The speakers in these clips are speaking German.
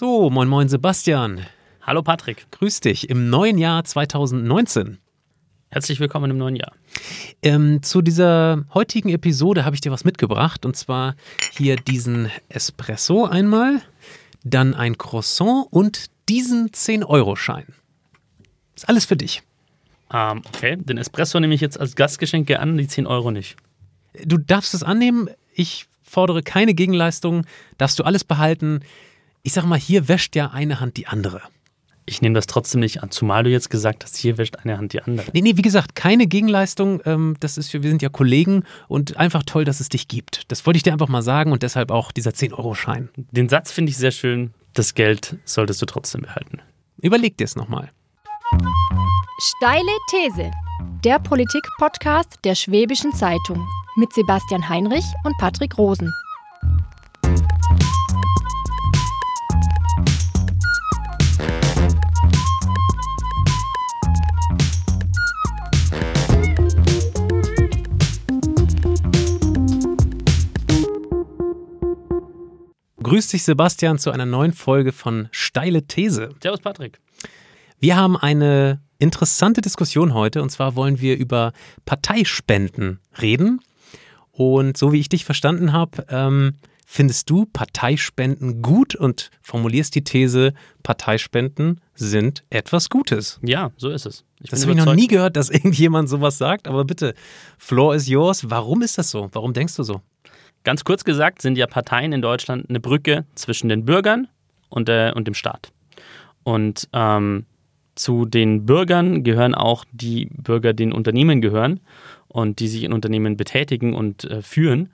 So, moin moin Sebastian. Hallo Patrick. Grüß dich im neuen Jahr 2019. Herzlich willkommen im neuen Jahr. Ähm, zu dieser heutigen Episode habe ich dir was mitgebracht und zwar hier diesen Espresso einmal, dann ein Croissant und diesen 10-Euro-Schein. Ist alles für dich. Ähm, okay, den Espresso nehme ich jetzt als Gastgeschenke an, die 10 Euro nicht. Du darfst es annehmen. Ich fordere keine Gegenleistung. Darfst du alles behalten. Ich sag mal, hier wäscht ja eine Hand die andere. Ich nehme das trotzdem nicht an, zumal du jetzt gesagt hast, hier wäscht eine Hand die andere. Nee, nee, wie gesagt, keine Gegenleistung. Ähm, das ist, wir sind ja Kollegen und einfach toll, dass es dich gibt. Das wollte ich dir einfach mal sagen und deshalb auch dieser 10-Euro-Schein. Den Satz finde ich sehr schön. Das Geld solltest du trotzdem behalten. Überleg dir es nochmal. Steile These. Der Politik-Podcast der Schwäbischen Zeitung mit Sebastian Heinrich und Patrick Rosen. Grüß dich, Sebastian, zu einer neuen Folge von Steile These. Servus, Patrick. Wir haben eine interessante Diskussion heute und zwar wollen wir über Parteispenden reden. Und so wie ich dich verstanden habe, ähm, findest du Parteispenden gut und formulierst die These, Parteispenden sind etwas Gutes. Ja, so ist es. Ich das habe ich noch nie gehört, dass irgendjemand sowas sagt, aber bitte, floor is yours. Warum ist das so? Warum denkst du so? Ganz kurz gesagt sind ja Parteien in Deutschland eine Brücke zwischen den Bürgern und, äh, und dem Staat. Und ähm, zu den Bürgern gehören auch die Bürger, die in Unternehmen gehören und die sich in Unternehmen betätigen und äh, führen.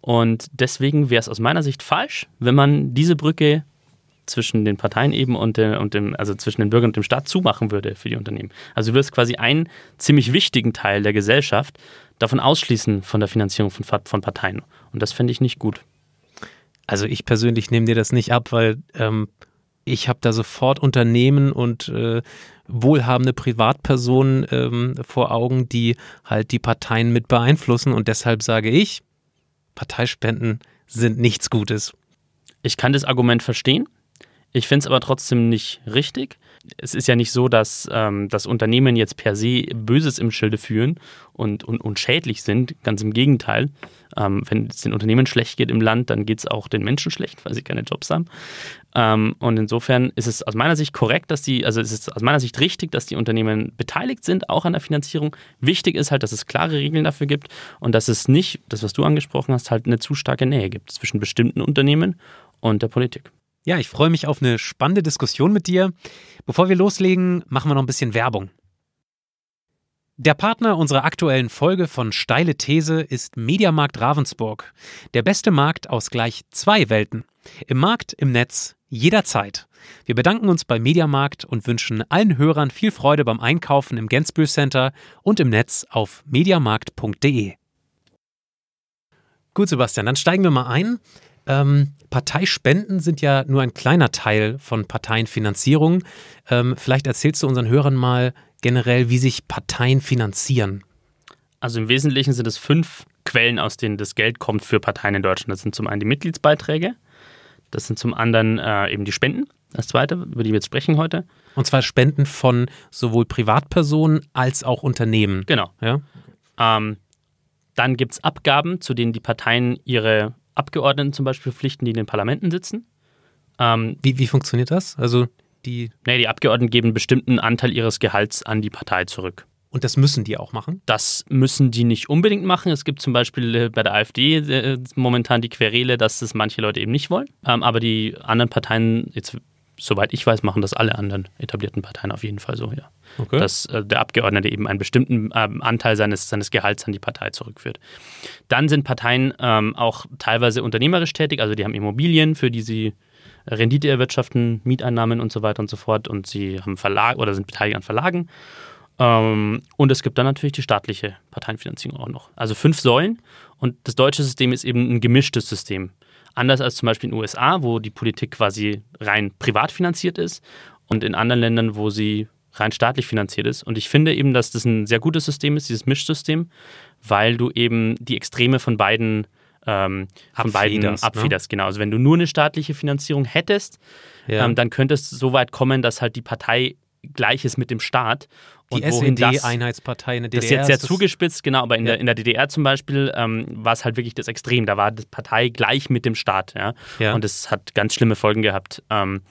Und deswegen wäre es aus meiner Sicht falsch, wenn man diese Brücke zwischen den Parteien eben und, der, und dem, also zwischen den Bürgern und dem Staat zumachen würde für die Unternehmen. Also du wirst quasi einen ziemlich wichtigen Teil der Gesellschaft davon ausschließen von der Finanzierung von, von Parteien. Und das fände ich nicht gut. Also ich persönlich nehme dir das nicht ab, weil ähm, ich habe da sofort Unternehmen und äh, wohlhabende Privatpersonen ähm, vor Augen, die halt die Parteien mit beeinflussen. Und deshalb sage ich, Parteispenden sind nichts Gutes. Ich kann das Argument verstehen. Ich finde es aber trotzdem nicht richtig. Es ist ja nicht so, dass ähm, das Unternehmen jetzt per se Böses im Schilde führen und, und, und schädlich sind. Ganz im Gegenteil. Ähm, wenn es den Unternehmen schlecht geht im Land, dann geht es auch den Menschen schlecht, weil sie keine Jobs haben. Ähm, und insofern ist es aus meiner Sicht korrekt, dass die, also es ist aus meiner Sicht richtig, dass die Unternehmen beteiligt sind, auch an der Finanzierung. Wichtig ist halt, dass es klare Regeln dafür gibt und dass es nicht, das was du angesprochen hast, halt eine zu starke Nähe gibt zwischen bestimmten Unternehmen und der Politik. Ja, ich freue mich auf eine spannende Diskussion mit dir. Bevor wir loslegen, machen wir noch ein bisschen Werbung. Der Partner unserer aktuellen Folge von Steile These ist Mediamarkt Ravensburg. Der beste Markt aus gleich zwei Welten. Im Markt, im Netz, jederzeit. Wir bedanken uns bei Mediamarkt und wünschen allen Hörern viel Freude beim Einkaufen im Gensbühl Center und im Netz auf mediamarkt.de. Gut, Sebastian, dann steigen wir mal ein. Ähm, Parteispenden sind ja nur ein kleiner Teil von Parteienfinanzierung. Ähm, vielleicht erzählst du unseren Hörern mal generell, wie sich Parteien finanzieren. Also im Wesentlichen sind es fünf Quellen, aus denen das Geld kommt für Parteien in Deutschland. Das sind zum einen die Mitgliedsbeiträge, das sind zum anderen äh, eben die Spenden, das zweite, über die wir jetzt sprechen heute. Und zwar Spenden von sowohl Privatpersonen als auch Unternehmen. Genau. Ja? Ähm, dann gibt es Abgaben, zu denen die Parteien ihre Abgeordneten zum Beispiel verpflichten, die in den Parlamenten sitzen. Ähm, wie, wie funktioniert das? Also die. Nee, die Abgeordneten geben einen bestimmten Anteil ihres Gehalts an die Partei zurück. Und das müssen die auch machen? Das müssen die nicht unbedingt machen. Es gibt zum Beispiel äh, bei der AfD äh, momentan die Querele, dass das manche Leute eben nicht wollen. Ähm, aber die anderen Parteien, jetzt soweit ich weiß, machen das alle anderen etablierten Parteien auf jeden Fall so, ja. Okay. Dass äh, der Abgeordnete eben einen bestimmten ähm, Anteil seines, seines Gehalts an die Partei zurückführt. Dann sind Parteien ähm, auch teilweise unternehmerisch tätig, also die haben Immobilien, für die sie Rendite erwirtschaften, Mieteinnahmen und so weiter und so fort und sie haben Verlag oder sind beteiligt an Verlagen. Ähm, und es gibt dann natürlich die staatliche Parteienfinanzierung auch noch. Also fünf Säulen und das deutsche System ist eben ein gemischtes System. Anders als zum Beispiel in den USA, wo die Politik quasi rein privat finanziert ist und in anderen Ländern, wo sie rein staatlich finanziert ist. Und ich finde eben, dass das ein sehr gutes System ist, dieses Mischsystem, weil du eben die Extreme von beiden ähm, von beiden Abfederst, ne? Genau. Also wenn du nur eine staatliche Finanzierung hättest, Ja. ähm, dann könnte es so weit kommen, dass halt die Partei gleich ist mit dem Staat. die Und das- SED-Einheitspartei in der Das DDR. ist jetzt sehr das- zugespitzt, genau, aber in, Ja. der, in der DDR zum Beispiel ähm, war es halt wirklich das Extrem. Da war die Partei gleich mit dem Staat. Ja? Ja. Und das hat ganz schlimme Folgen gehabt ähm,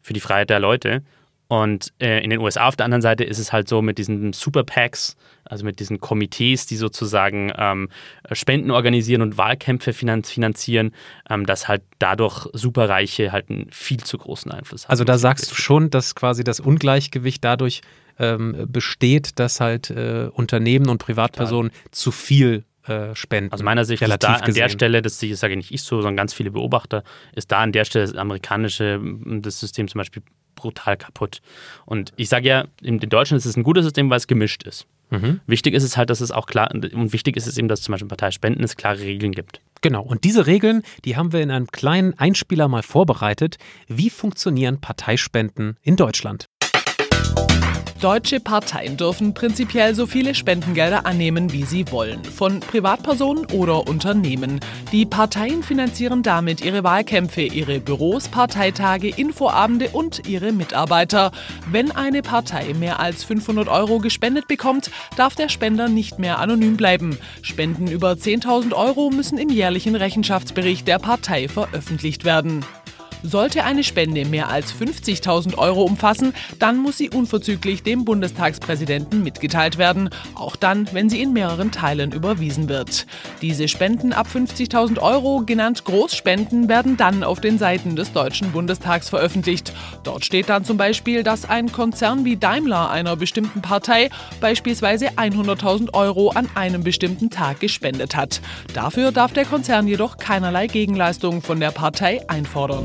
für die Freiheit der Leute. Und äh, in den USA auf der anderen Seite ist es halt so mit diesen Super PACs, also mit diesen Komitees, die sozusagen ähm, Spenden organisieren und Wahlkämpfe finan finanzieren, ähm, dass halt dadurch Superreiche halt einen viel zu großen Einfluss haben. Also da sagst du schon, dass quasi das Ungleichgewicht dadurch ähm, besteht, dass halt äh, Unternehmen und Privatpersonen zu viel äh, spenden. Aus meiner Sicht ist relativ da an der gesehen. Stelle, das sage nicht ich so, sondern ganz viele Beobachter, ist da an der Stelle das amerikanische das System zum Beispiel brutal kaputt. Und ich sage ja, in in Deutschland ist es ein gutes System, weil es gemischt ist. Mhm. Wichtig ist es halt, dass es auch klar, und wichtig ist es eben, dass zum Beispiel Parteispenden es klare Regeln gibt. Genau, und diese Regeln, die haben wir in einem kleinen Einspieler mal vorbereitet. Wie funktionieren Parteispenden in Deutschland? Deutsche Parteien dürfen prinzipiell so viele Spendengelder annehmen, wie sie wollen, von Privatpersonen oder Unternehmen. Die Parteien finanzieren damit ihre Wahlkämpfe, ihre Büros, Parteitage, Infoabende und ihre Mitarbeiter. Wenn eine Partei mehr als 500 Euro gespendet bekommt, darf der Spender nicht mehr anonym bleiben. Spenden über 10.000 Euro müssen im jährlichen Rechenschaftsbericht der Partei veröffentlicht werden. Sollte eine Spende mehr als 50.000 Euro umfassen, dann muss sie unverzüglich dem Bundestagspräsidenten mitgeteilt werden, auch dann, wenn sie in mehreren Teilen überwiesen wird. Diese Spenden ab 50.000 Euro, genannt Großspenden, werden dann auf den Seiten des Deutschen Bundestags veröffentlicht. Dort steht dann zum Beispiel, dass ein Konzern wie Daimler einer bestimmten Partei beispielsweise 100.000 Euro an einem bestimmten Tag gespendet hat. Dafür darf der Konzern jedoch keinerlei Gegenleistung von der Partei einfordern.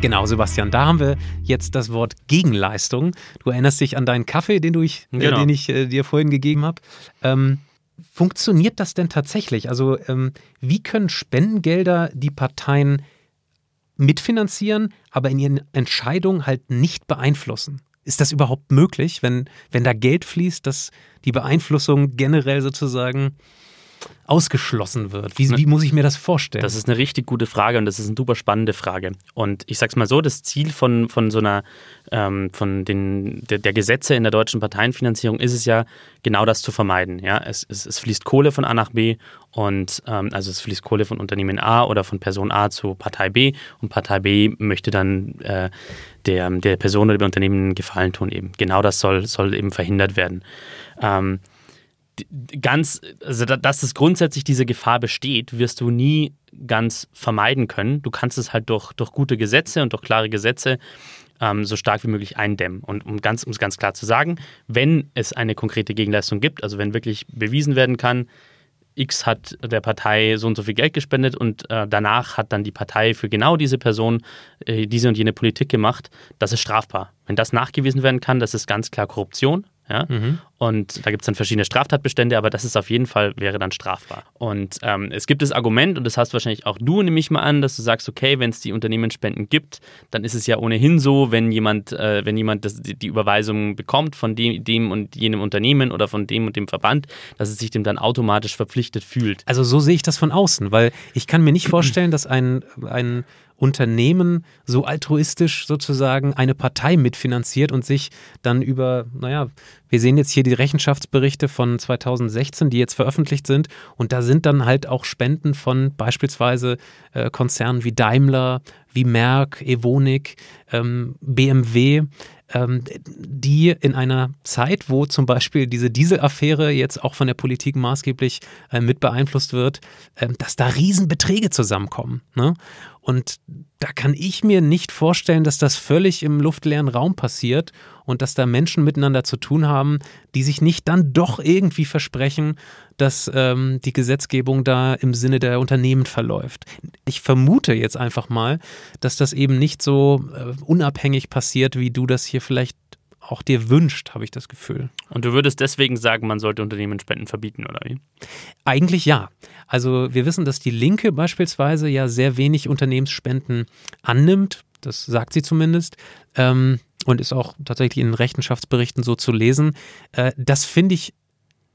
Genau, Sebastian, da haben wir jetzt das Wort Gegenleistung. Du erinnerst dich an deinen Kaffee, den, du ich, äh, Genau. den ich äh, dir vorhin gegeben habe. Ähm, funktioniert das denn tatsächlich? Also ähm, wie können Spendengelder die Parteien mitfinanzieren, aber in ihren Entscheidungen halt nicht beeinflussen? Ist das überhaupt möglich, wenn, wenn da Geld fließt, dass die Beeinflussung generell sozusagen ausgeschlossen wird? Wie, wie muss ich mir das vorstellen? Das ist eine richtig gute Frage und das ist eine super spannende Frage. Und ich sag's mal so: Das Ziel von, von so einer, ähm, von den, der, der Gesetze in der deutschen Parteienfinanzierung ist es ja, genau das zu vermeiden. Ja? Es, es, es fließt Kohle von A nach B und ähm, also es fließt Kohle von Unternehmen A oder von Person A zu Partei B und Partei B möchte dann äh, der, der Person oder dem Unternehmen einen Gefallen tun eben. Genau das soll, soll eben verhindert werden. Ähm, ganz, also da- dass es grundsätzlich diese Gefahr besteht, wirst du nie ganz vermeiden können. Du kannst es halt durch, durch gute Gesetze und durch klare Gesetze ähm, so stark wie möglich eindämmen. Und um ganz, um es ganz klar zu sagen, wenn es eine konkrete Gegenleistung gibt, also wenn wirklich bewiesen werden kann, X hat der Partei so und so viel Geld gespendet und äh, danach hat dann die Partei für genau diese Person äh, diese und jene Politik gemacht, das ist strafbar. Wenn das nachgewiesen werden kann, das ist ganz klar Korruption. Ja? Und da gibt es dann verschiedene Straftatbestände, aber das ist auf jeden Fall, wäre dann strafbar. Und ähm, es gibt das Argument, und das hast wahrscheinlich auch du, nehme ich mal an, dass du sagst, okay, wenn es die Unternehmensspenden gibt, dann ist es ja ohnehin so, wenn jemand, äh, wenn jemand das, die, die Überweisung bekommt von dem, dem und jenem Unternehmen oder von dem und dem Verband, dass es sich dem dann automatisch verpflichtet fühlt. Also so sehe ich das von außen, weil ich kann mir nicht vorstellen, dass ein, ein Unternehmen so altruistisch sozusagen eine Partei mitfinanziert und sich dann über, naja, wir sehen jetzt hier die Rechenschaftsberichte von 2016, die jetzt veröffentlicht sind. Und da sind dann halt auch Spenden von beispielsweise äh, Konzernen wie Daimler, wie Merck, Evonik, ähm, BMW, ähm, die in einer Zeit, wo zum Beispiel diese Dieselaffäre jetzt auch von der Politik maßgeblich äh, mit beeinflusst wird, ähm, dass da Riesenbeträge zusammenkommen. Ne? Und da kann ich mir nicht vorstellen, dass das völlig im luftleeren Raum passiert und dass da Menschen miteinander zu tun haben, die sich nicht dann doch irgendwie versprechen, dass ähm, die Gesetzgebung da im Sinne der Unternehmen verläuft. Ich vermute jetzt einfach mal, dass das eben nicht so äh, unabhängig passiert, wie du das hier vielleicht auch dir wünscht, habe ich das Gefühl. Und du würdest deswegen sagen, man sollte Unternehmensspenden verbieten, oder wie? Eigentlich ja. Also wir wissen, dass die Linke beispielsweise ja sehr wenig Unternehmensspenden annimmt. Das sagt sie zumindest. Ähm, und ist auch tatsächlich in den Rechenschaftsberichten so zu lesen. Äh, das finde ich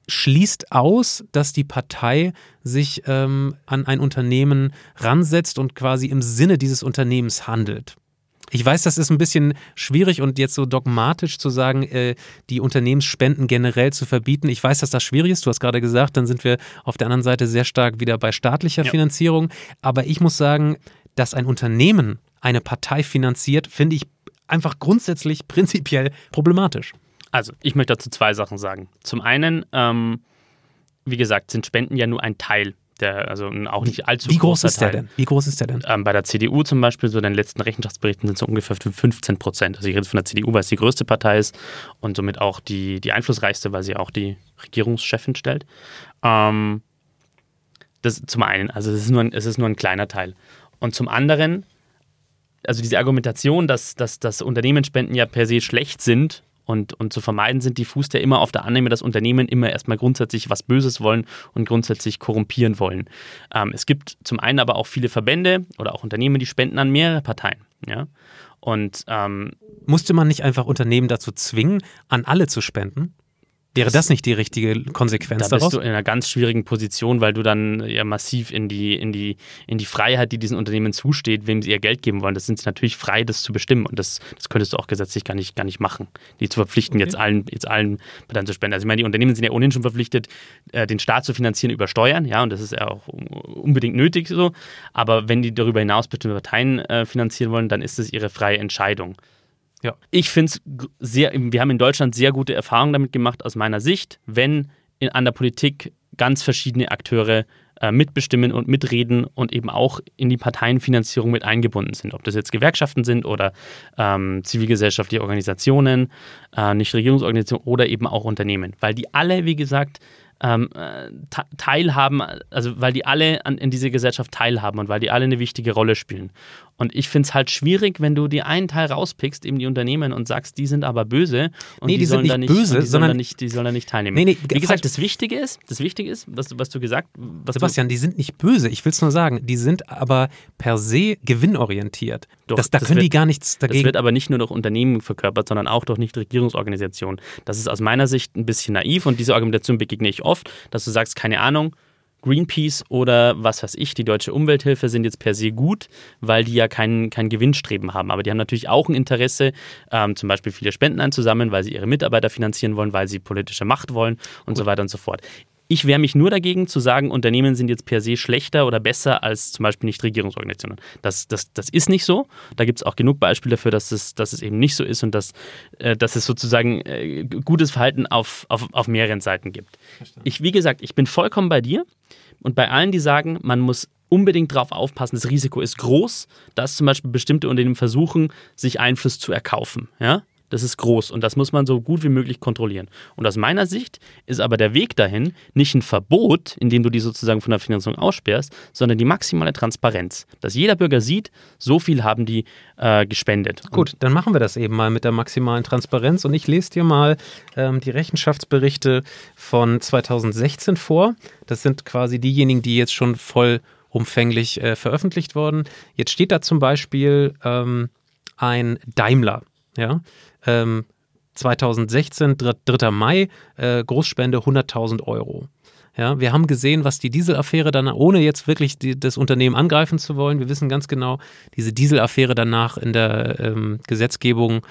schließt aus, dass die Partei sich ähm, an ein Unternehmen ransetzt und quasi im Sinne dieses Unternehmens handelt. Ich weiß, das ist ein bisschen schwierig und jetzt so dogmatisch zu sagen, äh, die Unternehmensspenden generell zu verbieten. Ich weiß, dass das schwierig ist. Du hast gerade gesagt, dann sind wir auf der anderen Seite sehr stark wieder bei staatlicher Ja. Finanzierung. Aber ich muss sagen, dass ein Unternehmen eine Partei finanziert, finde ich einfach grundsätzlich prinzipiell problematisch. Also, ich möchte dazu zwei Sachen sagen. Zum einen, ähm, wie gesagt, sind Spenden ja nur ein Teil der, also auch nicht allzu Wie groß ist der Teil. denn? Wie groß ist der denn? Ähm, bei der CDU zum Beispiel, so in den letzten Rechenschaftsberichten sind es so ungefähr 15 Prozent. Also ich rede von der CDU, weil es die größte Partei ist und somit auch die, die einflussreichste, weil sie auch die Regierungschefin stellt. Ähm, das zum einen, also es ist, nur ein, es ist nur ein kleiner Teil. Und zum anderen, also diese Argumentation, dass, dass, dass Unternehmensspenden ja per se schlecht sind und, und zu vermeiden sind, die fußt ja immer auf der Annahme, dass Unternehmen immer erstmal grundsätzlich was Böses wollen und grundsätzlich korrumpieren wollen. Ähm, es gibt zum einen aber auch viele Verbände oder auch Unternehmen, die spenden an mehrere Parteien. Ja? Und ähm, Musste man nicht einfach Unternehmen dazu zwingen, an alle zu spenden? Wäre das nicht die richtige Konsequenz da daraus? bist du in einer ganz schwierigen Position, weil du dann ja massiv in die, in die, in die Freiheit, die diesen Unternehmen zusteht, wem sie ihr Geld geben wollen. Das sind sie natürlich frei, das zu bestimmen. Und das, das könntest du auch gesetzlich gar nicht, gar nicht machen. Die zu verpflichten, jetzt allen, jetzt allen Parteien zu spenden. Also ich meine, die Unternehmen sind ja ohnehin schon verpflichtet, äh, den Staat zu finanzieren über Steuern, ja, und das ist ja auch unbedingt nötig so. Aber wenn die darüber hinaus bestimmte Parteien äh, finanzieren wollen, dann ist es ihre freie Entscheidung. Ja. Ich finde es sehr, wir haben in Deutschland sehr gute Erfahrungen damit gemacht, aus meiner Sicht, wenn in, an der Politik ganz verschiedene Akteure äh, mitbestimmen und mitreden und eben auch in die Parteienfinanzierung mit eingebunden sind. Ob das jetzt Gewerkschaften sind oder ähm, zivilgesellschaftliche Organisationen, äh, Nichtregierungsorganisationen oder eben auch Unternehmen. Weil die alle, wie gesagt, ähm, äh, te- teilhaben, also weil die alle an, in dieser Gesellschaft teilhaben und weil die alle eine wichtige Rolle spielen. Und ich finde es halt schwierig, wenn du dir einen Teil rauspickst, eben die Unternehmen, und sagst, die sind aber böse und Nee, die sind sollen da nicht böse, die sollen sondern- da nicht, die sollen da nicht teilnehmen. Nee, nee, Wie gesagt, das Wichtige ist, das Wichtige ist, was, du- was du gesagt, was Sebastian, die sind nicht böse. Ich will es nur sagen. Die sind aber per se gewinnorientiert. Doch, das, da das können wird- die gar nichts Das dagegen. wird aber nicht nur durch Unternehmen verkörpert, sondern auch durch Nichtregierungsorganisationen. Das ist aus meiner Sicht ein bisschen naiv und diese Argumentation begegne ich oft, dass du sagst, keine Ahnung, Greenpeace oder was weiß ich, die Deutsche Umwelthilfe sind jetzt per se gut, weil die ja kein, kein Gewinnstreben haben. Aber die haben natürlich auch ein Interesse, ähm, zum Beispiel viele Spenden einzusammeln, weil sie ihre Mitarbeiter finanzieren wollen, weil sie politische Macht wollen und so weiter und so fort. Ich wehre mich nur dagegen zu sagen, Unternehmen sind jetzt per se schlechter oder besser als zum Beispiel Nichtregierungsorganisationen. Das, das, das ist nicht so. Da gibt es auch genug Beispiele dafür, dass es, dass es eben nicht so ist und dass, äh, dass es sozusagen äh, gutes Verhalten auf, auf, auf mehreren Seiten gibt. Ich, wie gesagt, ich bin vollkommen bei dir und bei allen, die sagen, man muss unbedingt darauf aufpassen, das Risiko ist groß, dass zum Beispiel bestimmte Unternehmen versuchen, sich Einfluss zu erkaufen. Ja? Das ist groß und das muss man so gut wie möglich kontrollieren. Und aus meiner Sicht ist aber der Weg dahin nicht ein Verbot, indem du die sozusagen von der Finanzierung aussperrst, sondern die maximale Transparenz. Dass jeder Bürger sieht, so viel haben die äh, gespendet. Gut, dann machen wir das eben mal mit der maximalen Transparenz und ich lese dir mal ähm, die Rechenschaftsberichte von 2016 vor. Das sind quasi diejenigen, die jetzt schon vollumfänglich äh, veröffentlicht wurden. Jetzt steht da zum Beispiel ähm, ein Daimler, ja. Ähm, 2016, 3. 3. Mai, äh, Großspende 100.000 Euro. Ja, wir haben gesehen, was die Dieselaffäre dann, ohne jetzt wirklich die, das Unternehmen angreifen zu wollen, wir wissen ganz genau, diese Dieselaffäre danach in der ähm, Gesetzgebung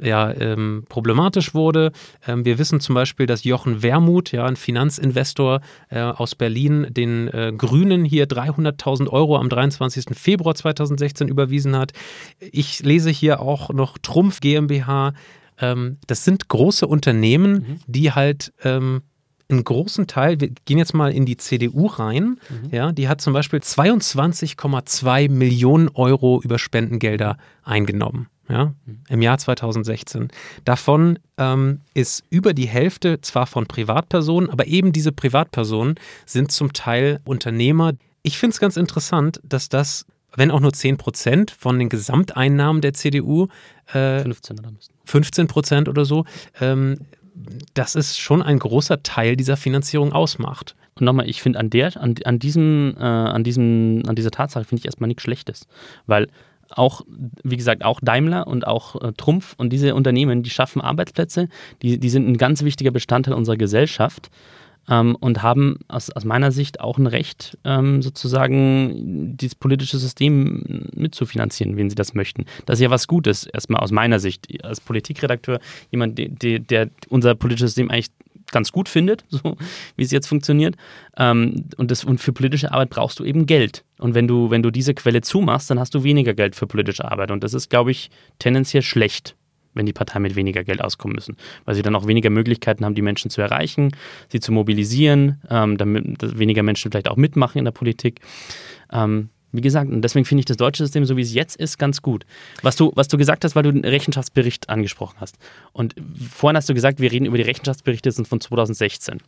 ja, ähm, problematisch wurde. Ähm, wir wissen zum Beispiel, dass Jochen Wermuth, ja, ein Finanzinvestor äh, aus Berlin, den äh, Grünen hier 300.000 Euro am 23. Februar 2016 überwiesen hat. Ich lese hier auch noch Trumpf GmbH. Ähm, das sind große Unternehmen, die halt ähm, einen großen Teil, wir gehen jetzt mal in die CDU rein, ja, die hat zum Beispiel 22,2 Millionen Euro über Spendengelder eingenommen. Ja, im Jahr 2016. Davon ähm, ist über die Hälfte zwar von Privatpersonen, aber eben diese Privatpersonen sind zum Teil Unternehmer. Ich finde es ganz interessant, dass das, wenn auch nur 10 Prozent von den Gesamteinnahmen der CDU, äh, 15 oder müssen. 15 Prozent oder so, ähm, dass es schon ein großer Teil dieser Finanzierung ausmacht. Und nochmal, ich finde an der, an, an diesem, äh, an diesem, an dieser Tatsache finde ich erstmal nichts Schlechtes. Weil auch, wie gesagt, auch Daimler und auch äh, Trumpf und diese Unternehmen, die schaffen Arbeitsplätze, die, die sind ein ganz wichtiger Bestandteil unserer Gesellschaft ähm, und haben aus, aus meiner Sicht auch ein Recht, ähm, sozusagen dieses politische System mitzufinanzieren, wenn sie das möchten. Das ist ja was Gutes, erstmal aus meiner Sicht. Als Politikredakteur, jemand, der, der unser politisches System eigentlich ganz gut findet, so wie es jetzt funktioniert. Ähm, und, das, und für politische Arbeit brauchst du eben Geld. Und wenn du, wenn du diese Quelle zumachst, dann hast du weniger Geld für politische Arbeit. Und das ist, glaube ich, tendenziell schlecht wenn die Parteien mit weniger Geld auskommen müssen, weil sie dann auch weniger Möglichkeiten haben, die Menschen zu erreichen, sie zu mobilisieren, ähm, damit weniger Menschen vielleicht auch mitmachen in der Politik. Ähm, wie gesagt, und deswegen finde ich das deutsche System, so wie es jetzt ist, ganz gut. Was du, was du gesagt hast, weil du den Rechenschaftsbericht angesprochen hast. Und vorhin hast du gesagt, wir reden über die Rechenschaftsberichte, sind von 2016.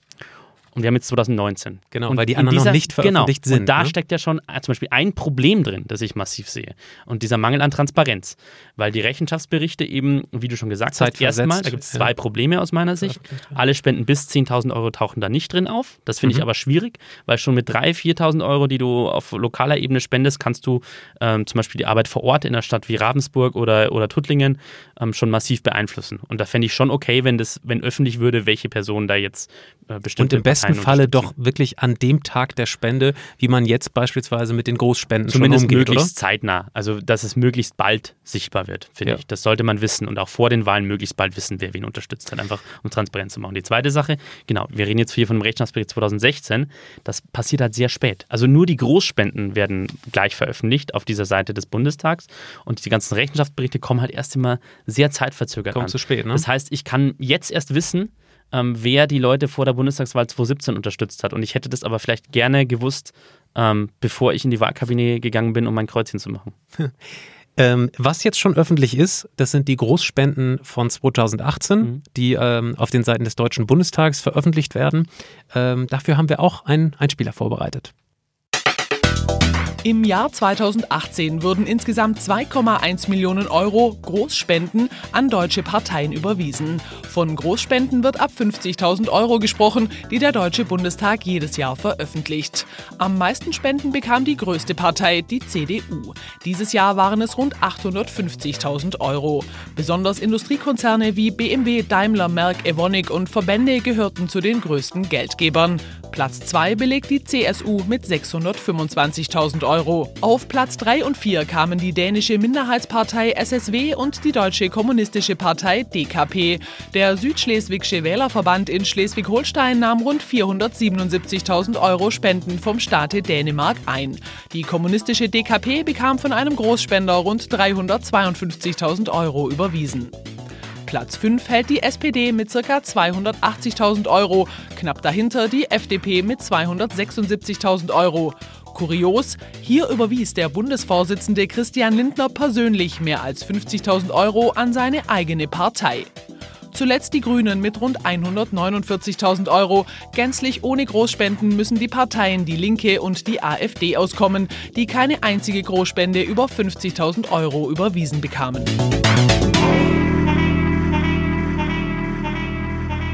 Und wir haben jetzt 2019. Genau, und weil die anderen dieser, noch nicht veröffentlicht genau, sind. Und da ne? steckt ja schon äh, zum Beispiel ein Problem drin, das ich massiv sehe. Und dieser Mangel an Transparenz. Weil die Rechenschaftsberichte eben, wie du schon gesagt hast, erstmal, da gibt es zwei ja. Probleme aus meiner Sicht. Alle Spenden bis 10.000 Euro tauchen da nicht drin auf. Das finde mhm. ich aber schwierig, weil schon mit 3.000, 4.000 Euro, die du auf lokaler Ebene spendest, kannst du ähm, zum Beispiel die Arbeit vor Ort in einer Stadt wie Ravensburg oder, oder Tuttlingen ähm, schon massiv beeinflussen. Und da fände ich schon okay, wenn das, wenn öffentlich würde, welche Personen da jetzt äh, bestimmt Und im besten Falle doch wirklich an dem Tag der Spende, wie man jetzt beispielsweise mit den Großspenden Zumindest umgeht, möglichst oder? zeitnah. Also, dass es möglichst bald sichtbar wird, finde ja. ich. Das sollte man wissen und auch vor den Wahlen möglichst bald wissen, wer wen unterstützt hat, einfach um transparent zu machen. Die zweite Sache, genau, wir reden jetzt hier von dem Rechnungsbericht 2016. Das passiert halt sehr spät. Also nur die Großspenden werden gleich veröffentlicht auf dieser Seite des Bundestags und die ganzen Rechenschaftsberichte kommen halt erst immer sehr zeitverzögert Kommt an. zu spät, ne? Das heißt, ich kann jetzt erst wissen, ähm, wer die Leute vor der Bundestagswahl 2017 unterstützt hat. Und ich hätte das aber vielleicht gerne gewusst, ähm, bevor ich in die Wahlkabine gegangen bin, um mein Kreuzchen zu machen. Ähm, was jetzt schon öffentlich ist, das sind die Großspenden von 2018, mhm. die ähm, auf den Seiten des Deutschen Bundestags veröffentlicht werden. Ähm, dafür haben wir auch einen Einspieler vorbereitet. Im Jahr 2018 wurden insgesamt 2,1 Millionen Euro Großspenden an deutsche Parteien überwiesen. Von Großspenden wird ab 50.000 Euro gesprochen, die der Deutsche Bundestag jedes Jahr veröffentlicht. Am meisten Spenden bekam die größte Partei, die CDU. Dieses Jahr waren es rund 850.000 Euro. Besonders Industriekonzerne wie BMW, Daimler, Merck, Evonik und Verbände gehörten zu den größten Geldgebern. Platz 2 belegt die CSU mit 625.000 Euro. Auf Platz 3 und 4 kamen die dänische Minderheitspartei SSW und die deutsche kommunistische Partei DKP. Der Südschleswigsche Wählerverband in Schleswig-Holstein nahm rund 477.000 Euro Spenden vom Staate Dänemark ein. Die kommunistische DKP bekam von einem Großspender rund 352.000 Euro überwiesen. Platz 5 hält die SPD mit ca. 280.000 Euro, knapp dahinter die FDP mit 276.000 Euro. Kurios, hier überwies der Bundesvorsitzende Christian Lindner persönlich mehr als 50.000 Euro an seine eigene Partei. Zuletzt die Grünen mit rund 149.000 Euro. Gänzlich ohne Großspenden müssen die Parteien Die Linke und die AfD auskommen, die keine einzige Großspende über 50.000 Euro überwiesen bekamen.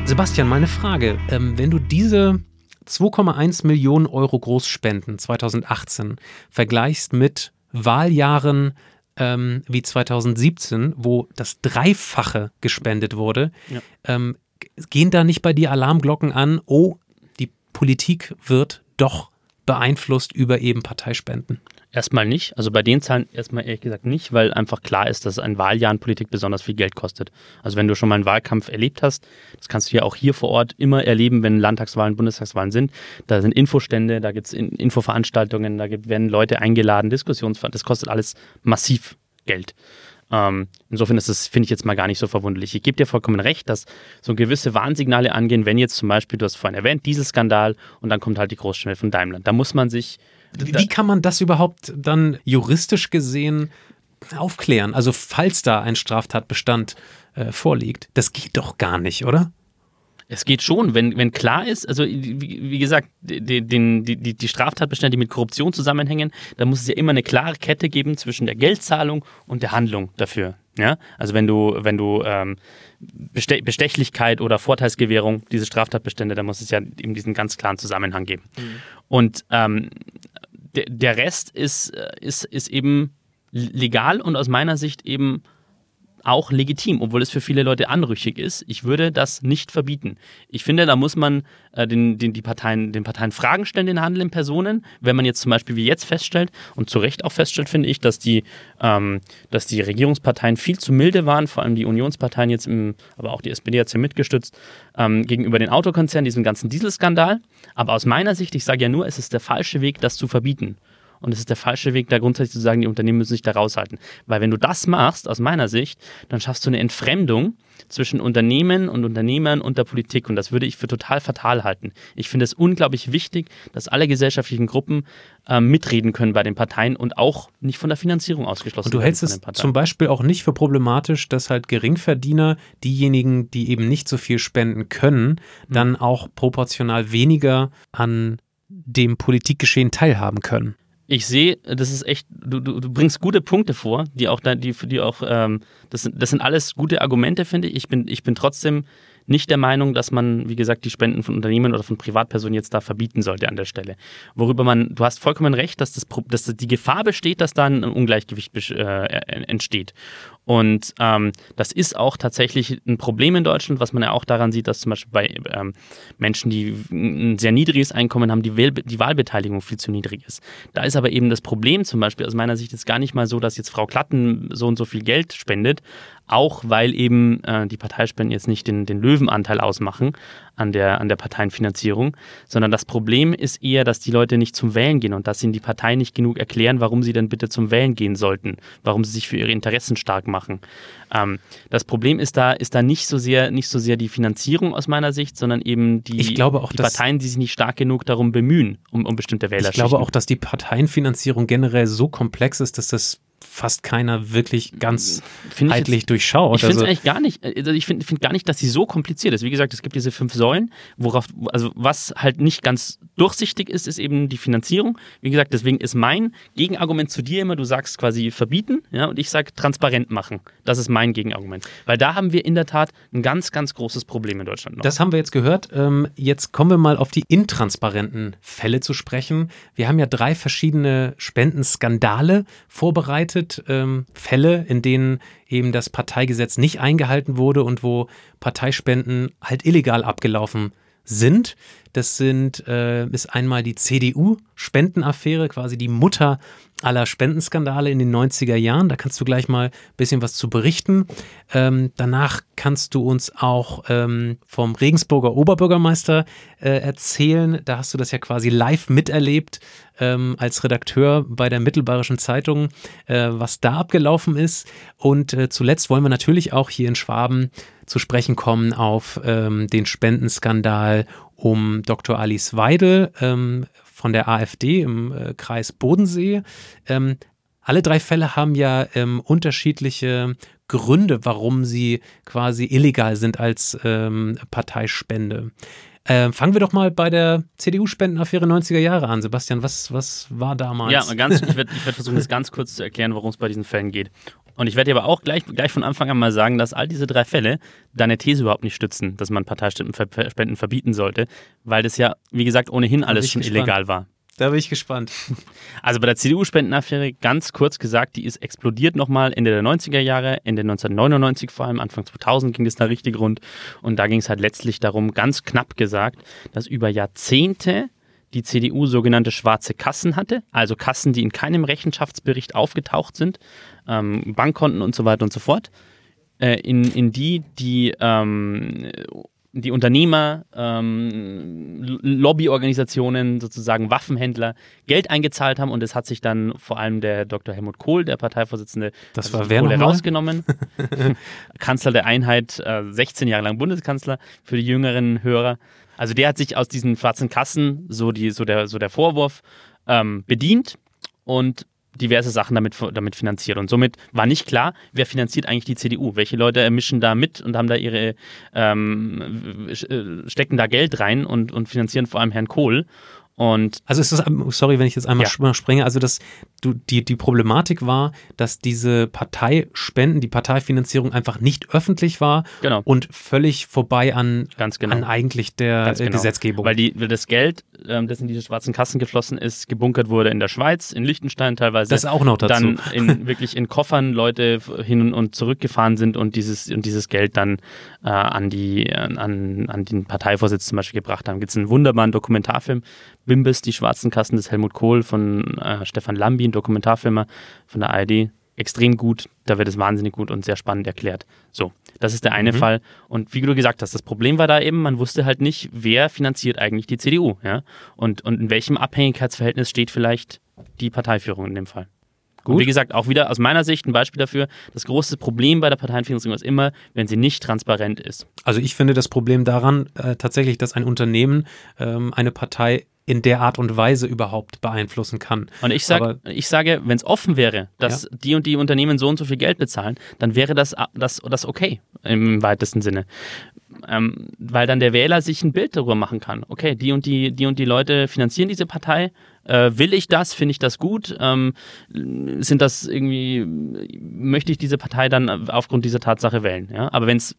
Sebastian, meine Frage. Ähm, wenn du diese 2,1 Millionen Euro Großspenden 2018 vergleichst mit Wahljahren ähm, wie 2017, wo das Dreifache gespendet wurde, ja. ähm, gehen da nicht bei dir Alarmglocken an, oh, die Politik wird doch beeinflusst über eben Parteispenden? Erstmal nicht. Also bei den Zahlen erstmal ehrlich gesagt nicht, weil einfach klar ist, dass ein Wahljahr in Politik besonders viel Geld kostet. Also wenn du schon mal einen Wahlkampf erlebt hast, das kannst du ja auch hier vor Ort immer erleben, wenn Landtagswahlen, Bundestagswahlen sind. Da sind Infostände, da gibt es Infoveranstaltungen, da werden Leute eingeladen, Diskussionsveranstaltungen. Das kostet alles massiv Geld. Ähm, insofern ist das, finde ich jetzt mal gar nicht so verwunderlich. Ich gebe dir vollkommen recht, dass so gewisse Warnsignale angehen, wenn jetzt zum Beispiel, du hast vorhin erwähnt, Dieselskandal und dann kommt halt die Großstelle von Daimler. Da muss man sich wie kann man das überhaupt dann juristisch gesehen aufklären? Also falls da ein Straftatbestand äh, vorliegt, das geht doch gar nicht, oder? Es geht schon, wenn, wenn klar ist, also wie, wie gesagt, die, die, die, die Straftatbestände, die mit Korruption zusammenhängen, da muss es ja immer eine klare Kette geben zwischen der Geldzahlung und der Handlung dafür. Ja? Also wenn du, wenn du ähm, Bestechlichkeit oder Vorteilsgewährung, diese Straftatbestände, da muss es ja eben diesen ganz klaren Zusammenhang geben. Mhm. Und ähm, der Rest ist, äh, ist, ist eben legal und aus meiner Sicht eben auch legitim, obwohl es für viele Leute anrüchig ist. Ich würde das nicht verbieten. Ich finde, da muss man äh, den, den, die Parteien, den Parteien Fragen stellen, den Handel in Personen. Wenn man jetzt zum Beispiel wie jetzt feststellt und zu Recht auch feststellt, finde ich, dass die, ähm, dass die Regierungsparteien viel zu milde waren, vor allem die Unionsparteien jetzt, im, aber auch die SPD hat es ja mitgestützt, ähm, gegenüber den Autokonzernen, diesem ganzen Dieselskandal. Aber aus meiner Sicht, ich sage ja nur, es ist der falsche Weg, das zu verbieten. Und es ist der falsche Weg, da grundsätzlich zu sagen, die Unternehmen müssen sich da raushalten. Weil wenn du das machst, aus meiner Sicht, dann schaffst du eine Entfremdung zwischen Unternehmen und Unternehmern und der Politik. Und das würde ich für total fatal halten. Ich finde es unglaublich wichtig, dass alle gesellschaftlichen Gruppen äh, mitreden können bei den Parteien und auch nicht von der Finanzierung ausgeschlossen werden. Und du hältst es zum Beispiel auch nicht für problematisch, dass halt Geringverdiener, diejenigen, die eben nicht so viel spenden können, mhm. dann auch proportional weniger an dem Politikgeschehen teilhaben können ich sehe, das ist echt, du, du, du, bringst gute Punkte vor, die auch, die, die auch, ähm, das, sind, das sind alles gute Argumente, finde ich. Ich bin, ich bin trotzdem nicht der Meinung, dass man, wie gesagt, die Spenden von Unternehmen oder von Privatpersonen jetzt da verbieten sollte an der Stelle. Worüber man, du hast vollkommen recht, dass, das, dass die Gefahr besteht, dass da ein Ungleichgewicht äh, entsteht. Und ähm, das ist auch tatsächlich ein Problem in Deutschland, was man ja auch daran sieht, dass zum Beispiel bei ähm, Menschen, die ein sehr niedriges Einkommen haben, die, die Wahlbeteiligung viel zu niedrig ist. Da ist aber eben das Problem zum Beispiel aus meiner Sicht jetzt gar nicht mal so, dass jetzt Frau Klatten so und so viel Geld spendet, auch weil eben äh, die Parteispenden jetzt nicht den, den Löwenanteil ausmachen an der, an der Parteienfinanzierung, sondern das Problem ist eher, dass die Leute nicht zum Wählen gehen und dass ihnen die Parteien nicht genug erklären, warum sie denn bitte zum Wählen gehen sollten, warum sie sich für ihre Interessen stark machen. Ähm, das Problem ist da, ist da nicht so sehr, nicht so sehr die Finanzierung aus meiner Sicht, sondern eben die, ich glaube auch, die Parteien, die sich nicht stark genug darum bemühen, um, um bestimmte Wähler Ich glaube auch, dass die Parteienfinanzierung generell so komplex ist, dass das fast keiner wirklich ganz heitlich durchschaut. Ich finde es also, eigentlich gar nicht, also ich finde find gar nicht, dass sie so kompliziert ist. Wie gesagt, es gibt diese fünf Säulen, worauf, also was halt nicht ganz durchsichtig ist, ist eben die Finanzierung. Wie gesagt, deswegen ist mein Gegenargument zu dir immer, du sagst quasi verbieten, ja, und ich sage transparent machen. Das ist mein Gegenargument. Weil da haben wir in der Tat ein ganz, ganz großes Problem in Deutschland noch. Das haben wir jetzt gehört. Ähm, jetzt kommen wir mal auf die intransparenten Fälle zu sprechen. Wir haben ja drei verschiedene Spendenskandale vorbereitet. Ähm, Fälle, in denen eben das Parteigesetz nicht eingehalten wurde und wo Parteispenden halt illegal abgelaufen sind. Das sind, äh, ist einmal die CDU-Spendenaffäre, quasi die Mutter aller Spendenskandale in den 90er Jahren. Da kannst du gleich mal ein bisschen was zu berichten. Ähm, danach kannst du uns auch ähm, vom Regensburger Oberbürgermeister äh, erzählen. Da hast du das ja quasi live miterlebt ähm, als Redakteur bei der Mittelbayerischen Zeitung, äh, was da abgelaufen ist. Und äh, zuletzt wollen wir natürlich auch hier in Schwaben zu sprechen kommen auf ähm, den Spendenskandal um Dr. Alice Weidel ähm, von der AfD im äh, Kreis Bodensee. Ähm, alle drei Fälle haben ja ähm, unterschiedliche Gründe, warum sie quasi illegal sind als ähm, Parteispende. Äh, fangen wir doch mal bei der CDU-Spendenaffäre 90er Jahre an. Sebastian, was, was war damals? Ja, ganz, ich werde werd versuchen, das ganz kurz zu erklären, worum es bei diesen Fällen geht. Und ich werde dir aber auch gleich, gleich von Anfang an mal sagen, dass all diese drei Fälle deine These überhaupt nicht stützen, dass man Parteispenden verbieten sollte, weil das ja, wie gesagt, ohnehin alles schon gespannt. illegal war. Da bin ich gespannt. Also bei der CDU-Spendenaffäre, ganz kurz gesagt, die ist explodiert nochmal Ende der 90er Jahre, Ende 1999 vor allem, Anfang 2000 ging es da richtig rund. Und da ging es halt letztlich darum, ganz knapp gesagt, dass über Jahrzehnte die CDU sogenannte schwarze Kassen hatte, also Kassen, die in keinem Rechenschaftsbericht aufgetaucht sind, ähm, Bankkonten und so weiter und so fort, äh, in, in die die, ähm, die Unternehmer, ähm, Lobbyorganisationen, sozusagen Waffenhändler Geld eingezahlt haben und es hat sich dann vor allem der Dr. Helmut Kohl, der Parteivorsitzende, das war wer Kohl herausgenommen. Kanzler der Einheit, äh, 16 Jahre lang Bundeskanzler für die jüngeren Hörer. Also der hat sich aus diesen schwarzen Kassen, so, die, so, der, so der Vorwurf, ähm, bedient und diverse Sachen damit, damit finanziert. Und somit war nicht klar, wer finanziert eigentlich die CDU. Welche Leute mischen da mit und haben da ihre, ähm, äh, stecken da Geld rein und, und finanzieren vor allem Herrn Kohl. Und also ist das, sorry, wenn ich jetzt einmal ja. sprenge, also das, du, die, die Problematik war, dass diese Parteispenden, die Parteifinanzierung einfach nicht öffentlich war genau. und völlig vorbei an, genau. an eigentlich der genau. Gesetzgebung. Weil, die, weil das Geld ähm, das in diese schwarzen Kassen geflossen ist, gebunkert wurde in der Schweiz, in Liechtenstein teilweise. Das auch noch dazu. Dann in, wirklich in Koffern Leute hin und zurückgefahren sind und dieses, und dieses Geld dann äh, an, die, an, an den Parteivorsitz zum Beispiel gebracht haben. Gibt es einen wunderbaren Dokumentarfilm, Bimbis, die schwarzen Kassen des Helmut Kohl von äh, Stefan Lambi, ein Dokumentarfilmer von der ARD. Extrem gut, da wird es wahnsinnig gut und sehr spannend erklärt. So, das ist der eine mhm. Fall. Und wie du gesagt hast, das Problem war da eben, man wusste halt nicht, wer finanziert eigentlich die CDU. Ja? Und, und in welchem Abhängigkeitsverhältnis steht vielleicht die Parteiführung in dem Fall. Gut. Und wie gesagt, auch wieder aus meiner Sicht ein Beispiel dafür, das große Problem bei der Parteienfinanzierung ist immer, wenn sie nicht transparent ist. Also ich finde das Problem daran äh, tatsächlich, dass ein Unternehmen ähm, eine Partei in der Art und Weise überhaupt beeinflussen kann. Und ich, sag, ich sage, wenn es offen wäre, dass ja. die und die Unternehmen so und so viel Geld bezahlen, dann wäre das, das, das okay im weitesten Sinne. Ähm, weil dann der Wähler sich ein Bild darüber machen kann. Okay, die und die, die und die Leute finanzieren diese Partei. Äh, will ich das? Finde ich das gut? Ähm, sind das irgendwie, möchte ich diese Partei dann aufgrund dieser Tatsache wählen? Ja? Aber wenn es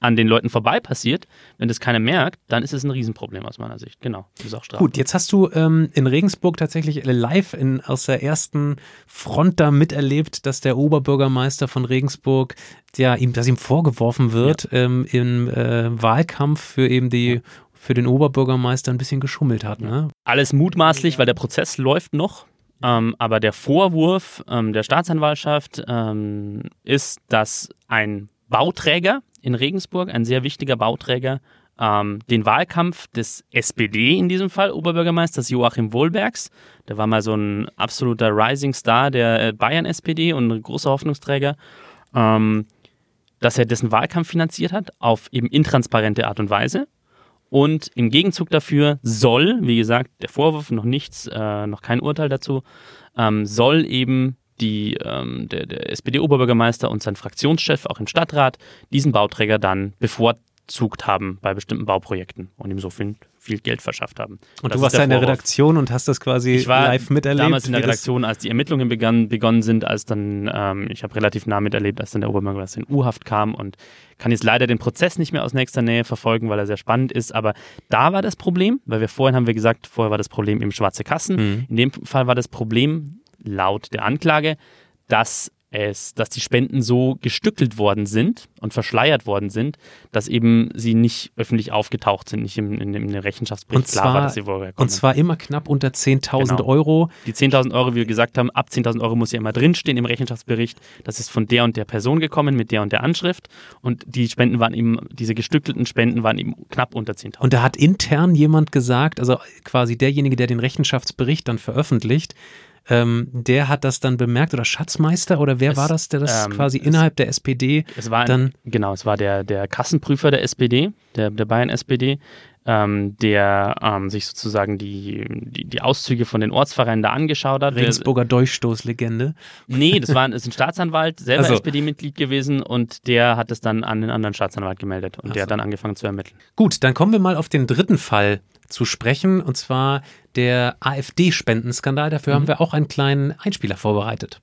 an den Leuten vorbei passiert, wenn das keiner merkt, dann ist es ein Riesenproblem aus meiner Sicht. Genau, das ist auch strafbar. Gut, jetzt hast du ähm, in Regensburg tatsächlich live in, aus der ersten Front da miterlebt, dass der Oberbürgermeister von Regensburg, ja, ihm, dass ihm vorgeworfen wird, ja. ähm, im äh, Wahlkampf für eben die für den Oberbürgermeister ein bisschen geschummelt hat. Ne? Alles mutmaßlich, weil der Prozess läuft noch. Ähm, aber der Vorwurf ähm, der Staatsanwaltschaft ähm, ist, dass ein Bauträger in Regensburg, ein sehr wichtiger Bauträger, ähm, den Wahlkampf des SPD in diesem Fall, Oberbürgermeisters Joachim Wohlbergs. Der war mal so ein absoluter Rising Star der äh, Bayern-SPD und ein großer Hoffnungsträger, ähm, dass er dessen Wahlkampf finanziert hat auf eben intransparente Art und Weise. Und im Gegenzug dafür soll, wie gesagt, der Vorwurf noch nichts, äh, noch kein Urteil dazu, ähm, soll eben die, ähm, der, der SPD-Oberbürgermeister und sein Fraktionschef auch im Stadtrat diesen Bauträger dann bevorzugt haben bei bestimmten Bauprojekten und ihm so viel, viel Geld verschafft haben. Und, und du warst da in der Redaktion und hast das quasi ich war live miterlebt? damals in der Redaktion, als die Ermittlungen begann, begonnen sind, als dann, ähm, ich habe relativ nah miterlebt, als dann der Oberbürgermeister in U-Haft kam und kann jetzt leider den Prozess nicht mehr aus nächster Nähe verfolgen, weil er sehr spannend ist, aber da war das Problem, weil wir vorhin haben wir gesagt, vorher war das Problem eben schwarze Kassen. Mhm. In dem Fall war das Problem laut der Anklage, dass es, dass die Spenden so gestückelt worden sind und verschleiert worden sind, dass eben sie nicht öffentlich aufgetaucht sind, nicht im, in, in dem Rechenschaftsbericht und zwar, klar war, dass sie woher kommen. Und zwar immer knapp unter 10.000 genau. Euro. Die 10.000 Euro, wie wir gesagt haben, ab 10.000 Euro muss ja immer drinstehen im Rechenschaftsbericht. Das ist von der und der Person gekommen mit der und der Anschrift und die Spenden waren eben, diese gestückelten Spenden waren eben knapp unter 10.000. Und da hat intern jemand gesagt, also quasi derjenige, der den Rechenschaftsbericht dann veröffentlicht, ähm, der hat das dann bemerkt oder Schatzmeister oder wer es, war das, der das ähm, quasi innerhalb der SPD es war dann. Genau, es war der, der Kassenprüfer der SPD, der, der Bayern-SPD, ähm, der ähm, sich sozusagen die, die, die, Auszüge von den Ortsvereinen da angeschaut hat. Regensburger Durchstoßlegende. Nee, das war ist ein Staatsanwalt, selber also. SPD-Mitglied gewesen und der hat es dann an den anderen Staatsanwalt gemeldet und Ach der hat dann angefangen zu ermitteln. Gut, dann kommen wir mal auf den dritten Fall zu sprechen, und zwar der AfD-Spendenskandal. Dafür mhm. haben wir auch einen kleinen Einspieler vorbereitet.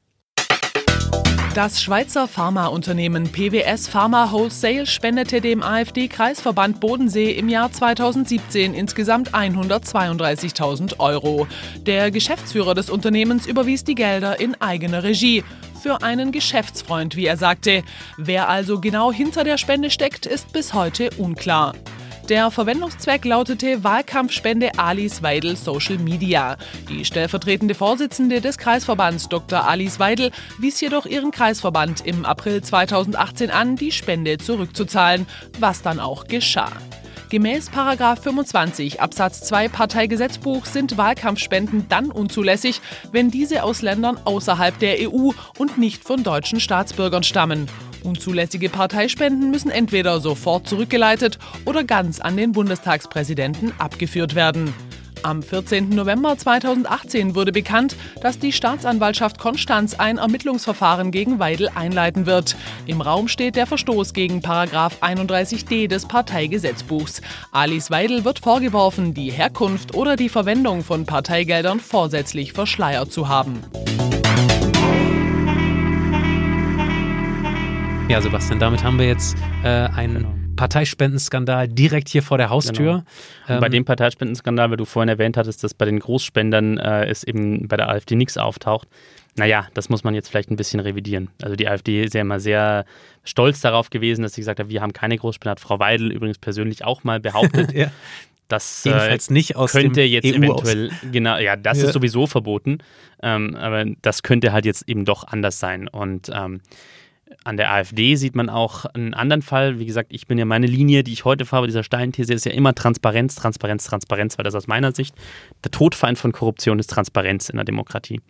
Das Schweizer Pharmaunternehmen PWS Pharma Wholesale spendete dem AfD-Kreisverband Bodensee im Jahr 2017 insgesamt 132.000 Euro. Der Geschäftsführer des Unternehmens überwies die Gelder in eigener Regie. Für einen Geschäftsfreund, wie er sagte. Wer also genau hinter der Spende steckt, ist bis heute unklar. Der Verwendungszweck lautete Wahlkampfspende Alice Weidel Social Media. Die stellvertretende Vorsitzende des Kreisverbands Dr. Alice Weidel wies jedoch ihren Kreisverband im April 2018 an, die Spende zurückzuzahlen, was dann auch geschah. Gemäß 25 Absatz 2 Parteigesetzbuch sind Wahlkampfspenden dann unzulässig, wenn diese aus Ländern außerhalb der EU und nicht von deutschen Staatsbürgern stammen. Unzulässige Parteispenden müssen entweder sofort zurückgeleitet oder ganz an den Bundestagspräsidenten abgeführt werden. Am 14. November 2018 wurde bekannt, dass die Staatsanwaltschaft Konstanz ein Ermittlungsverfahren gegen Weidel einleiten wird. Im Raum steht der Verstoß gegen 31d des Parteigesetzbuchs. Alice Weidel wird vorgeworfen, die Herkunft oder die Verwendung von Parteigeldern vorsätzlich verschleiert zu haben. Ja, Sebastian, damit haben wir jetzt äh, einen Parteispendenskandal direkt hier vor der Haustür. Genau. bei dem Parteispendenskandal, weil du vorhin erwähnt hattest, dass bei den Großspendern äh, es eben bei der AfD nichts auftaucht. Naja, das muss man jetzt vielleicht ein bisschen revidieren. Also die AfD ist ja immer sehr stolz darauf gewesen, dass sie gesagt hat, wir haben keine Großspender. Hat Frau Weidel übrigens persönlich auch mal behauptet. ja. Das Jedenfalls äh, nicht aus könnte jetzt EU eventuell, aus. genau, ja, das ja. ist sowieso verboten. Ähm, aber das könnte halt jetzt eben doch anders sein. Und ähm, an der AfD sieht man auch einen anderen Fall. Wie gesagt, ich bin ja meine Linie, die ich heute fahre, dieser Steinthese ist ja immer Transparenz, Transparenz, Transparenz, weil das aus meiner Sicht der Todfeind von Korruption ist Transparenz in der Demokratie.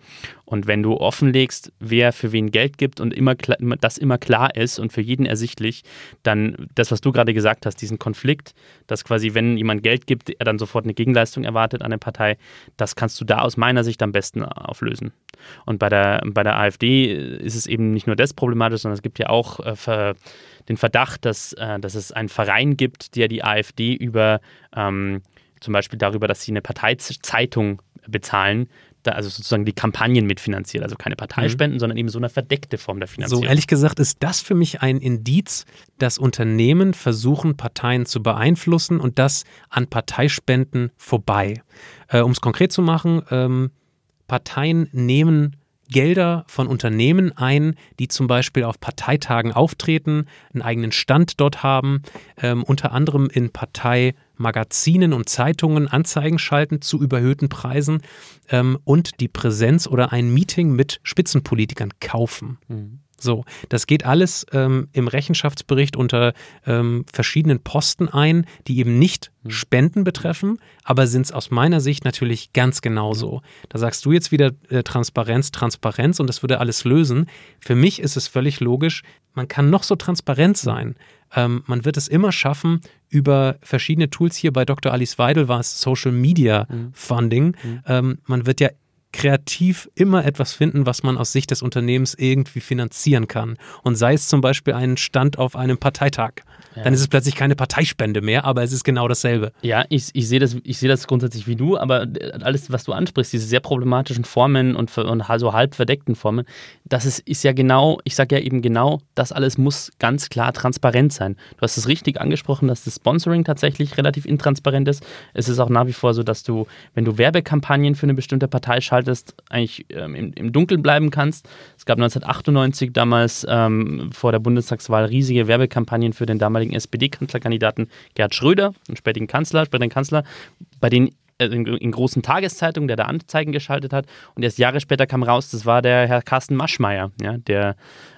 Und wenn du offenlegst, wer für wen Geld gibt und immer das immer klar ist und für jeden ersichtlich, dann das, was du gerade gesagt hast, diesen Konflikt, dass quasi, wenn jemand Geld gibt, er dann sofort eine Gegenleistung erwartet an eine Partei, das kannst du da aus meiner Sicht am besten auflösen. Und bei der, bei der AfD ist es eben nicht nur das problematisch, sondern es gibt ja auch äh, den Verdacht, dass, äh, dass es einen Verein gibt, der die AfD über ähm, zum Beispiel darüber, dass sie eine Parteizeitung bezahlen, also sozusagen die Kampagnen mitfinanziert. Also keine Parteispenden, mhm. sondern eben so eine verdeckte Form der Finanzierung. So, ehrlich gesagt ist das für mich ein Indiz, dass Unternehmen versuchen, Parteien zu beeinflussen und das an Parteispenden vorbei. Äh, um es konkret zu machen, ähm, Parteien nehmen Gelder von Unternehmen ein, die zum Beispiel auf Parteitagen auftreten, einen eigenen Stand dort haben, ähm, unter anderem in Parteimagazinen und Zeitungen Anzeigen schalten zu überhöhten Preisen ähm, und die Präsenz oder ein Meeting mit Spitzenpolitikern kaufen. Mhm. So, das geht alles ähm, im Rechenschaftsbericht unter ähm, verschiedenen Posten ein, die eben nicht hm. Spenden betreffen, aber sind es aus meiner Sicht natürlich ganz genauso. Da sagst du jetzt wieder äh, Transparenz, Transparenz und das würde alles lösen. Für mich ist es völlig logisch, man kann noch so transparent sein. Ähm, man wird es immer schaffen, über verschiedene Tools hier bei Dr. Alice Weidel war es Social Media. Funding. Mhm. Ähm, man wird ja kreativ immer etwas finden, was man aus Sicht des Unternehmens irgendwie finanzieren kann. Und sei es zum Beispiel ein Stand auf einem Parteitag. Ja. Dann ist es plötzlich keine Parteispende mehr, aber es ist genau dasselbe. Ja, ich, ich sehe das, seh das grundsätzlich wie du, aber alles, was du ansprichst, diese sehr problematischen Formen und, und so halb verdeckten Formen, das ist, ist ja genau, ich sage ja eben genau, das alles muss ganz klar transparent sein. Du hast es richtig angesprochen, dass das Sponsoring tatsächlich relativ intransparent ist. Es ist auch nach wie vor so, dass du, wenn du Werbekampagnen für eine bestimmte Partei schaltest, eigentlich ähm, im, im Dunkeln bleiben kannst. Es gab 1998 damals ähm, vor der Bundestagswahl riesige Werbekampagnen für den damaligen SPD-Kanzlerkandidaten Gerhard Schröder, einen spätigen Kanzler, späteren Kanzler, bei den äh, in, in, großen Tageszeitungen, der da Anzeigen geschaltet hat. Und erst Jahre später kam raus, das war der Herr Carsten Maschmeyer, ja, der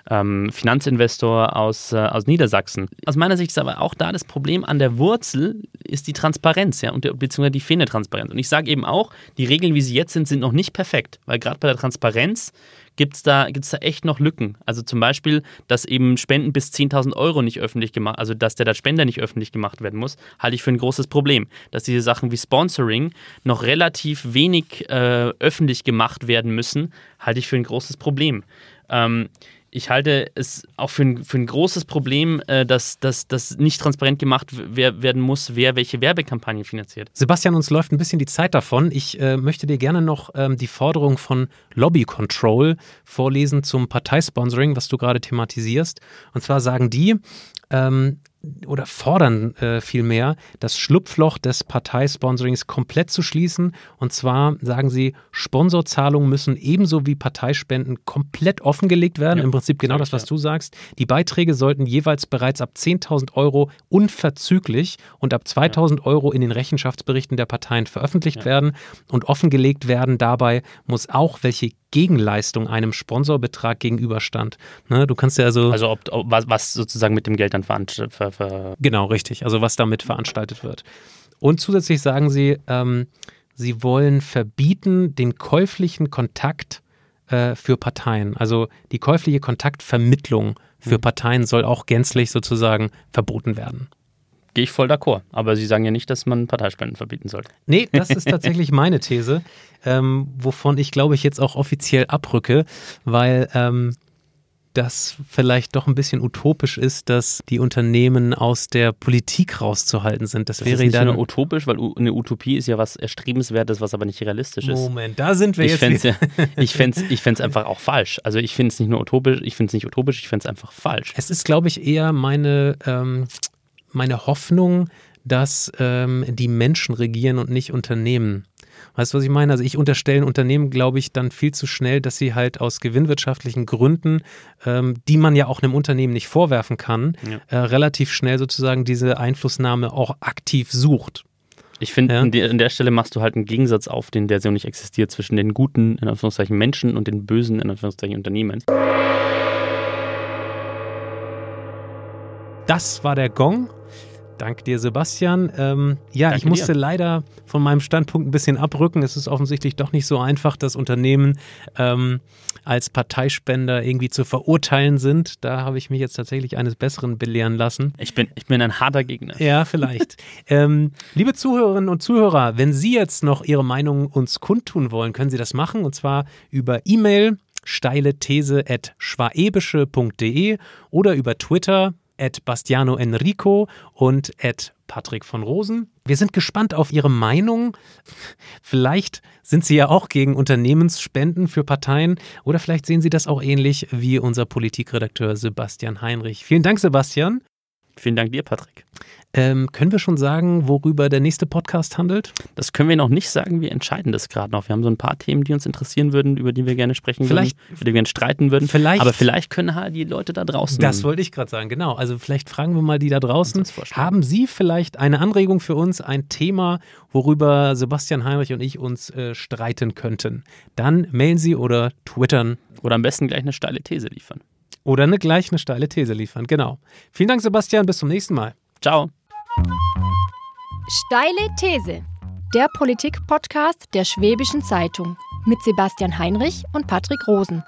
ähm, Finanzinvestor aus, äh, aus Niedersachsen. Aus meiner Sicht ist aber auch da das Problem an der Wurzel ist die Transparenz, ja, und der, beziehungsweise die fehlende Transparenz. Und ich sage eben auch, die Regeln, wie sie jetzt sind, sind noch nicht perfekt, weil gerade bei der Transparenz gibt es da, gibt's da echt noch Lücken. Also zum Beispiel, dass eben Spenden bis 10.000 Euro nicht öffentlich gemacht, also dass der Spender nicht öffentlich gemacht werden muss, halte ich für ein großes Problem. Dass diese Sachen wie Sponsoring noch relativ wenig äh, öffentlich gemacht werden müssen, halte ich für ein großes Problem. Ähm, ich halte es auch für ein, für ein großes Problem, äh, dass, dass, dass nicht transparent gemacht werden muss, wer welche Werbekampagne finanziert. Sebastian, uns läuft ein bisschen die Zeit davon. Ich äh, möchte dir gerne noch ähm, die Forderung von Lobby Control vorlesen zum Parteisponsoring, was du gerade thematisierst. Und zwar sagen die, ähm, oder fordern äh, vielmehr, das Schlupfloch des Parteisponsorings komplett zu schließen. Und zwar sagen sie, Sponsorzahlungen müssen ebenso wie Parteispenden komplett offengelegt werden. Ja, Im Prinzip genau das, was ja. du sagst. Die Beiträge sollten jeweils bereits ab 10.000 Euro unverzüglich und ab 2.000 ja. Euro in den Rechenschaftsberichten der Parteien veröffentlicht werden und offengelegt werden. Dabei muss auch, welche Gegenleistung einem Sponsorbetrag gegenüberstand. Ne, du kannst ja also. Also, ob, ob, was, was sozusagen mit dem Geld dann ver, ver Genau, richtig. Also, was damit veranstaltet wird. Und zusätzlich sagen sie, ähm, sie wollen verbieten den käuflichen Kontakt äh, für Parteien. Also, die käufliche Kontaktvermittlung für mhm. Parteien soll auch gänzlich sozusagen verboten werden. Gehe ich voll d'accord. Aber Sie sagen ja nicht, dass man Parteispenden verbieten sollte. Nee, das ist tatsächlich meine These, ähm, wovon ich glaube ich jetzt auch offiziell abrücke, weil ähm, das vielleicht doch ein bisschen utopisch ist, dass die Unternehmen aus der Politik rauszuhalten sind. Das, das wäre ist nicht dann nur utopisch, weil eine Utopie ist ja was Erstrebenswertes, was aber nicht realistisch ist. Moment, da sind wir ich jetzt. Fänd's ja, ich fände es ich einfach auch falsch. Also ich finde es nicht nur utopisch, ich finde es nicht utopisch, ich finde es einfach falsch. Es ist, glaube ich, eher meine ähm, meine Hoffnung, dass ähm, die Menschen regieren und nicht Unternehmen. Weißt du, was ich meine? Also ich unterstelle Unternehmen, glaube ich, dann viel zu schnell, dass sie halt aus gewinnwirtschaftlichen Gründen, ähm, die man ja auch einem Unternehmen nicht vorwerfen kann, Ja. äh, relativ schnell sozusagen diese Einflussnahme auch aktiv sucht. Ich finde, Ja. an, der- an der Stelle machst du halt einen Gegensatz auf, den der so nicht existiert, zwischen den guten, in Anführungszeichen, Menschen und den bösen, in Anführungszeichen, Unternehmen. Das war der Gong. Dank dir, Sebastian. Ähm, ja, Danke ich musste dir. leider von meinem Standpunkt ein bisschen abrücken. Es ist offensichtlich doch nicht so einfach, dass Unternehmen ähm, als Parteispender irgendwie zu verurteilen sind. Da habe ich mich jetzt tatsächlich eines Besseren belehren lassen. Ich bin, ich bin ein harter Gegner. Ja, vielleicht. ähm, liebe Zuhörerinnen und Zuhörer, wenn Sie jetzt noch Ihre Meinung uns kundtun wollen, können Sie das machen und zwar über E-Mail steile These at schwaebische.de oder über Twitter at Bastiano Enrico und at Patrick von Rosen. Wir sind gespannt auf Ihre Meinung. Vielleicht sind Sie ja auch gegen Unternehmensspenden für Parteien oder vielleicht sehen Sie das auch ähnlich wie unser Politikredakteur Sebastian Heinrich. Vielen Dank, Sebastian. Vielen Dank dir, Patrick. Ähm, können wir schon sagen, worüber der nächste Podcast handelt? Das können wir noch nicht sagen, wir entscheiden das gerade noch. Wir haben so ein paar Themen, die uns interessieren würden, über die wir gerne sprechen Vielleicht- würden, über die wir gerne streiten würden. Vielleicht- Aber vielleicht können halt die Leute da draußen. Das wollte ich gerade sagen, genau. Also vielleicht fragen wir mal die da draußen. Haben Sie vielleicht eine Anregung für uns, ein Thema, worüber Sebastian Heinrich und ich uns äh, streiten könnten? Dann mailen Sie oder twittern Oder am besten gleich eine steile These liefern. Oder eine gleich eine steile These liefern. Genau. Vielen Dank, Sebastian. Bis zum nächsten Mal. Ciao. Steile These. Der Politik-Podcast der Schwäbischen Zeitung mit Sebastian Heinrich und Patrick Rosen.